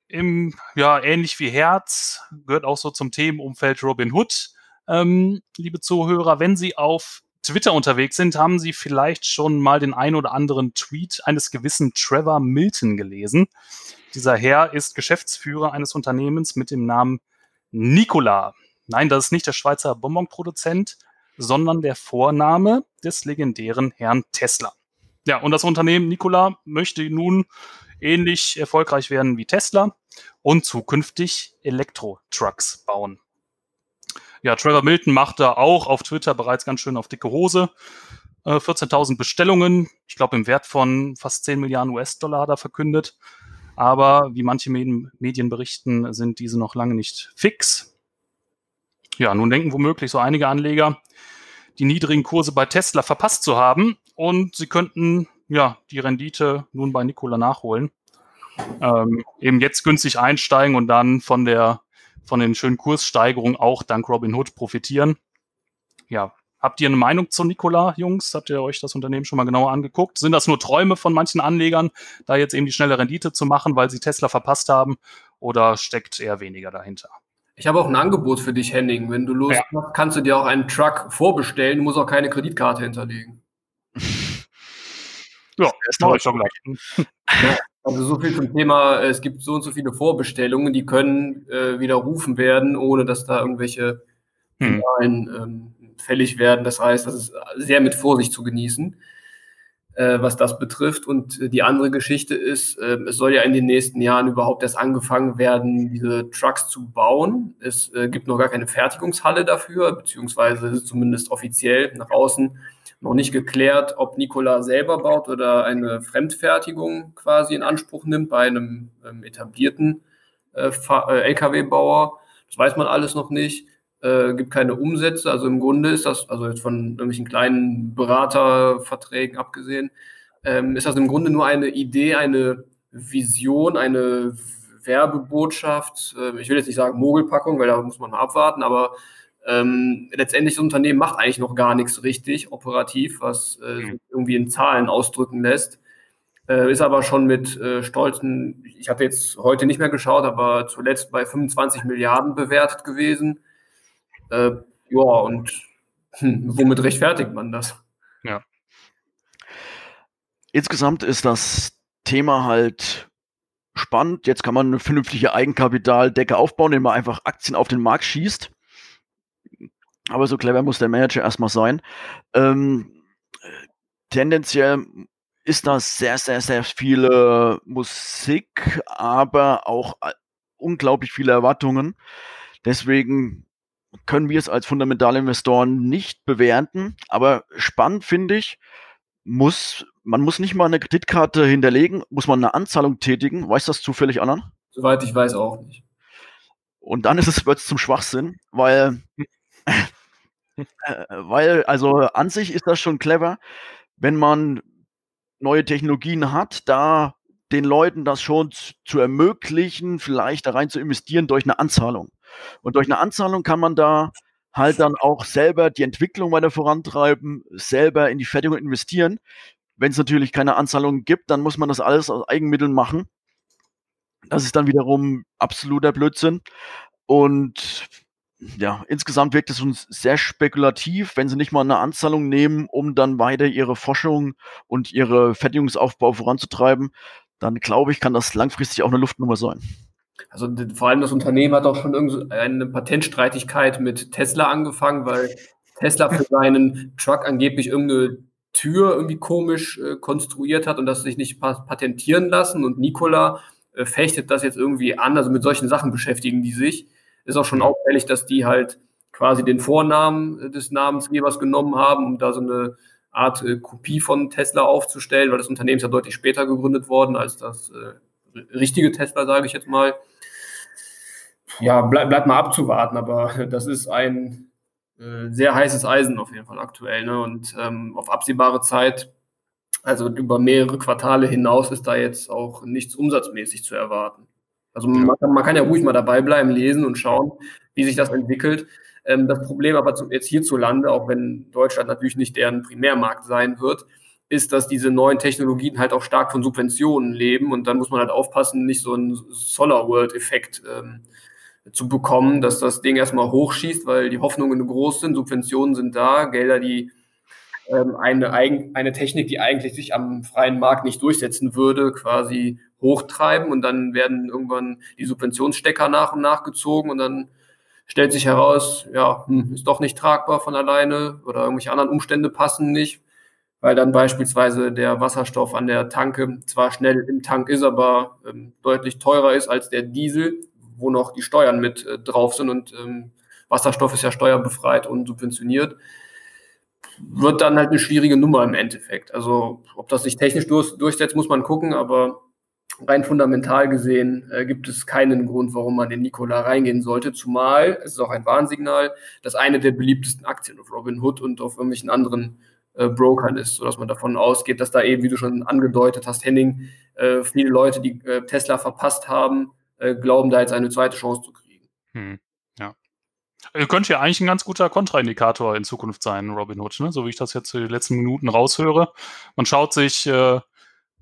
im, ja, ähnlich wie Herz, gehört auch so zum Themenumfeld Robin Hood. Ähm, liebe Zuhörer, wenn Sie auf Twitter unterwegs sind, haben Sie vielleicht schon mal den ein oder anderen Tweet eines gewissen Trevor Milton gelesen. Dieser Herr ist Geschäftsführer eines Unternehmens mit dem Namen Nikola. Nein, das ist nicht der Schweizer Bonbonproduzent, sondern der Vorname des legendären Herrn Tesla. Ja, und das Unternehmen Nikola möchte nun ähnlich erfolgreich werden wie Tesla und zukünftig Elektro-Trucks bauen. Ja, Trevor Milton macht da auch auf Twitter bereits ganz schön auf dicke Hose. 14.000 äh, Bestellungen, ich glaube im Wert von fast 10 Milliarden US-Dollar da verkündet. Aber wie manche Medien berichten, sind diese noch lange nicht fix. Ja, nun denken womöglich so einige Anleger, die niedrigen Kurse bei Tesla verpasst zu haben und sie könnten ja die Rendite nun bei Nikola nachholen. Ähm, eben jetzt günstig einsteigen und dann von der von den schönen Kurssteigerungen auch dank Robinhood profitieren. Ja, habt ihr eine Meinung zu Nikola, Jungs? Habt ihr euch das Unternehmen schon mal genauer angeguckt? Sind das nur Träume von manchen Anlegern, da jetzt eben die schnelle Rendite zu machen, weil sie Tesla verpasst haben? Oder steckt eher weniger dahinter? Ich habe auch ein Angebot für dich, Henning. Wenn du Lust ja. hast, kannst du dir auch einen Truck vorbestellen. Du musst auch keine Kreditkarte hinterlegen. Ja, das mache ich schon gleich. Also so viel zum Thema, es gibt so und so viele Vorbestellungen, die können äh, widerrufen werden, ohne dass da irgendwelche hm. ähm, fällig werden. Das heißt, das ist sehr mit Vorsicht zu genießen, äh, was das betrifft. Und die andere Geschichte ist, äh, es soll ja in den nächsten Jahren überhaupt erst angefangen werden, diese Trucks zu bauen. Es äh, gibt noch gar keine Fertigungshalle dafür, beziehungsweise zumindest offiziell nach außen noch nicht geklärt, ob Nikola selber baut oder eine Fremdfertigung quasi in Anspruch nimmt bei einem ähm, etablierten äh, äh Lkw-Bauer. Das weiß man alles noch nicht. Äh, gibt keine Umsätze. Also im Grunde ist das, also jetzt von irgendwelchen kleinen Beraterverträgen abgesehen, ähm, ist das im Grunde nur eine Idee, eine Vision, eine Werbebotschaft. Äh, ich will jetzt nicht sagen Mogelpackung, weil da muss man mal abwarten, aber ähm, letztendlich das Unternehmen macht eigentlich noch gar nichts richtig operativ, was äh, mhm. irgendwie in Zahlen ausdrücken lässt. Äh, ist aber schon mit äh, stolzen, ich habe jetzt heute nicht mehr geschaut, aber zuletzt bei 25 Milliarden bewertet gewesen. Äh, ja, und hm, womit rechtfertigt man das? Ja. Insgesamt ist das Thema halt spannend. Jetzt kann man eine vernünftige Eigenkapitaldecke aufbauen, indem man einfach Aktien auf den Markt schießt. Aber so clever muss der Manager erstmal sein. Ähm, tendenziell ist da sehr, sehr, sehr viele Musik, aber auch äh, unglaublich viele Erwartungen. Deswegen können wir es als Fundamentalinvestoren nicht bewerten. Aber spannend finde ich, muss, man muss nicht mal eine Kreditkarte hinterlegen, muss man eine Anzahlung tätigen. Weiß das zufällig, Annan? Soweit ich weiß auch nicht. Und dann ist es wird zum Schwachsinn, weil <laughs> weil, also an sich ist das schon clever, wenn man neue Technologien hat, da den Leuten das schon zu ermöglichen, vielleicht da rein zu investieren durch eine Anzahlung. Und durch eine Anzahlung kann man da halt dann auch selber die Entwicklung weiter vorantreiben, selber in die Fertigung investieren. Wenn es natürlich keine Anzahlungen gibt, dann muss man das alles aus Eigenmitteln machen. Das ist dann wiederum absoluter Blödsinn. Und ja, insgesamt wirkt es uns sehr spekulativ, wenn sie nicht mal eine Anzahlung nehmen, um dann weiter ihre Forschung und ihre Fertigungsaufbau voranzutreiben, dann glaube ich, kann das langfristig auch eine Luftnummer sein. Also vor allem das Unternehmen hat auch schon eine Patentstreitigkeit mit Tesla angefangen, weil Tesla für seinen Truck angeblich irgendeine Tür irgendwie komisch äh, konstruiert hat und das sich nicht patentieren lassen und Nikola äh, fechtet das jetzt irgendwie an. Also mit solchen Sachen beschäftigen die sich. Ist auch schon auffällig, dass die halt quasi den Vornamen des Namensgebers genommen haben, um da so eine Art äh, Kopie von Tesla aufzustellen, weil das Unternehmen ist ja deutlich später gegründet worden als das äh, richtige Tesla, sage ich jetzt mal. Ja, bleibt bleib mal abzuwarten, aber <laughs> das ist ein äh, sehr heißes Eisen auf jeden Fall aktuell. Ne? Und ähm, auf absehbare Zeit, also über mehrere Quartale hinaus, ist da jetzt auch nichts umsatzmäßig zu erwarten. Also man kann, man kann ja ruhig mal dabei bleiben, lesen und schauen, wie sich das entwickelt. Ähm, das Problem aber zum, jetzt hierzulande, auch wenn Deutschland natürlich nicht deren Primärmarkt sein wird, ist, dass diese neuen Technologien halt auch stark von Subventionen leben und dann muss man halt aufpassen, nicht so einen Solar World Effekt ähm, zu bekommen, dass das Ding erstmal hochschießt, weil die Hoffnungen groß sind, Subventionen sind da, Gelder, die ähm, eine, eine Technik, die eigentlich sich am freien Markt nicht durchsetzen würde, quasi hochtreiben und dann werden irgendwann die Subventionsstecker nach und nach gezogen und dann stellt sich heraus, ja, hm, ist doch nicht tragbar von alleine oder irgendwelche anderen Umstände passen nicht. weil dann beispielsweise der Wasserstoff an der Tanke zwar schnell im Tank ist, aber ähm, deutlich teurer ist als der Diesel, wo noch die Steuern mit äh, drauf sind und ähm, Wasserstoff ist ja steuerbefreit und subventioniert, wird dann halt eine schwierige Nummer im Endeffekt. Also ob das sich technisch durch, durchsetzt, muss man gucken, aber rein fundamental gesehen äh, gibt es keinen Grund, warum man in Nikola reingehen sollte, zumal es ist auch ein Warnsignal, dass eine der beliebtesten Aktien auf Robinhood und auf irgendwelchen anderen äh, Brokern ist, sodass man davon ausgeht, dass da eben, wie du schon angedeutet hast, Henning, äh, viele Leute, die äh, Tesla verpasst haben, äh, glauben, da jetzt eine zweite Chance zu kriegen. Hm, ja. Könnte ja eigentlich ein ganz guter Kontraindikator in Zukunft sein, Robinhood, ne? so wie ich das jetzt die letzten Minuten raushöre. Man schaut sich äh,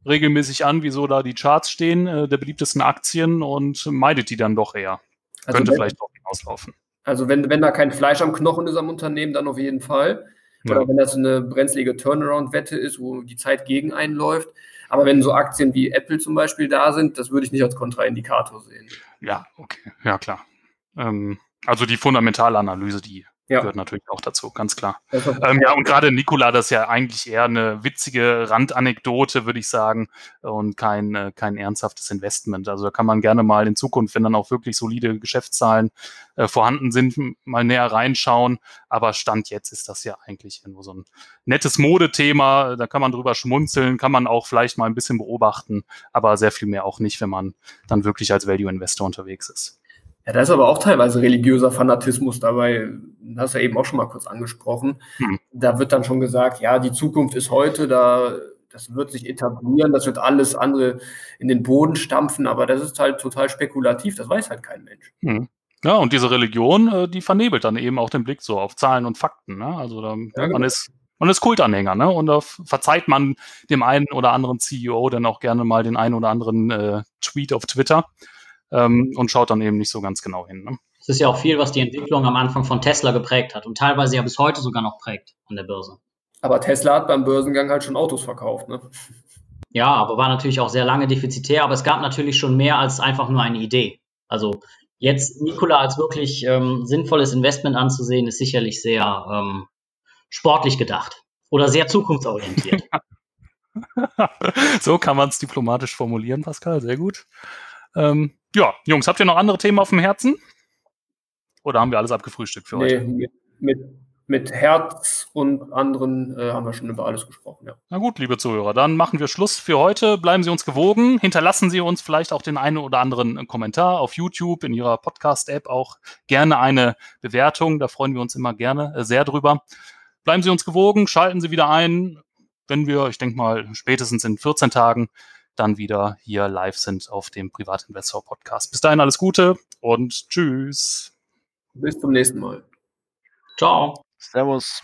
regelmäßig an, wieso da die Charts stehen, äh, der beliebtesten Aktien und meidet die dann doch eher. Also Könnte wenn, vielleicht auch hinauslaufen. Also wenn, wenn da kein Fleisch am Knochen ist am Unternehmen, dann auf jeden Fall. Oder ja. wenn das eine brenzlige Turnaround-Wette ist, wo die Zeit gegen einläuft. Aber wenn so Aktien wie Apple zum Beispiel da sind, das würde ich nicht als Kontraindikator sehen. Ja, okay, ja klar. Ähm, also die fundamentale Analyse, die ja. gehört natürlich auch dazu, ganz klar. Ähm, ja, und gerade Nikola, das ist ja eigentlich eher eine witzige Randanekdote, würde ich sagen, und kein, äh, kein ernsthaftes Investment. Also da kann man gerne mal in Zukunft, wenn dann auch wirklich solide Geschäftszahlen äh, vorhanden sind, mal näher reinschauen. Aber Stand jetzt ist das ja eigentlich nur so ein nettes Modethema. Da kann man drüber schmunzeln, kann man auch vielleicht mal ein bisschen beobachten, aber sehr viel mehr auch nicht, wenn man dann wirklich als Value-Investor unterwegs ist. Ja, da ist aber auch teilweise religiöser Fanatismus dabei. Das hast du ja eben auch schon mal kurz angesprochen. Hm. Da wird dann schon gesagt, ja, die Zukunft ist heute, da, das wird sich etablieren, das wird alles andere in den Boden stampfen, aber das ist halt total spekulativ, das weiß halt kein Mensch. Hm. Ja, und diese Religion, äh, die vernebelt dann eben auch den Blick so auf Zahlen und Fakten. Ne? Also da, ja, genau. man ist man ist Kultanhänger, ne? Und da verzeiht man dem einen oder anderen CEO dann auch gerne mal den einen oder anderen äh, Tweet auf Twitter ähm, und schaut dann eben nicht so ganz genau hin. Ne? Es ist ja auch viel, was die Entwicklung am Anfang von Tesla geprägt hat und teilweise ja bis heute sogar noch prägt an der Börse. Aber Tesla hat beim Börsengang halt schon Autos verkauft, ne? Ja, aber war natürlich auch sehr lange defizitär, aber es gab natürlich schon mehr als einfach nur eine Idee. Also jetzt Nikola als wirklich ähm, sinnvolles Investment anzusehen, ist sicherlich sehr ähm, sportlich gedacht oder sehr zukunftsorientiert. <laughs> so kann man es diplomatisch formulieren, Pascal, sehr gut. Ähm, ja, Jungs, habt ihr noch andere Themen auf dem Herzen? Oder haben wir alles abgefrühstückt für nee, heute? Mit, mit, mit Herz und anderen äh, haben wir schon über alles gesprochen, ja. Na gut, liebe Zuhörer, dann machen wir Schluss für heute. Bleiben Sie uns gewogen. Hinterlassen Sie uns vielleicht auch den einen oder anderen Kommentar auf YouTube, in Ihrer Podcast-App auch gerne eine Bewertung. Da freuen wir uns immer gerne äh, sehr drüber. Bleiben Sie uns gewogen, schalten Sie wieder ein, wenn wir, ich denke mal, spätestens in 14 Tagen dann wieder hier live sind auf dem Privatinvestor Podcast. Bis dahin alles Gute und tschüss. Bis zum nächsten Mal. Ciao. Servus.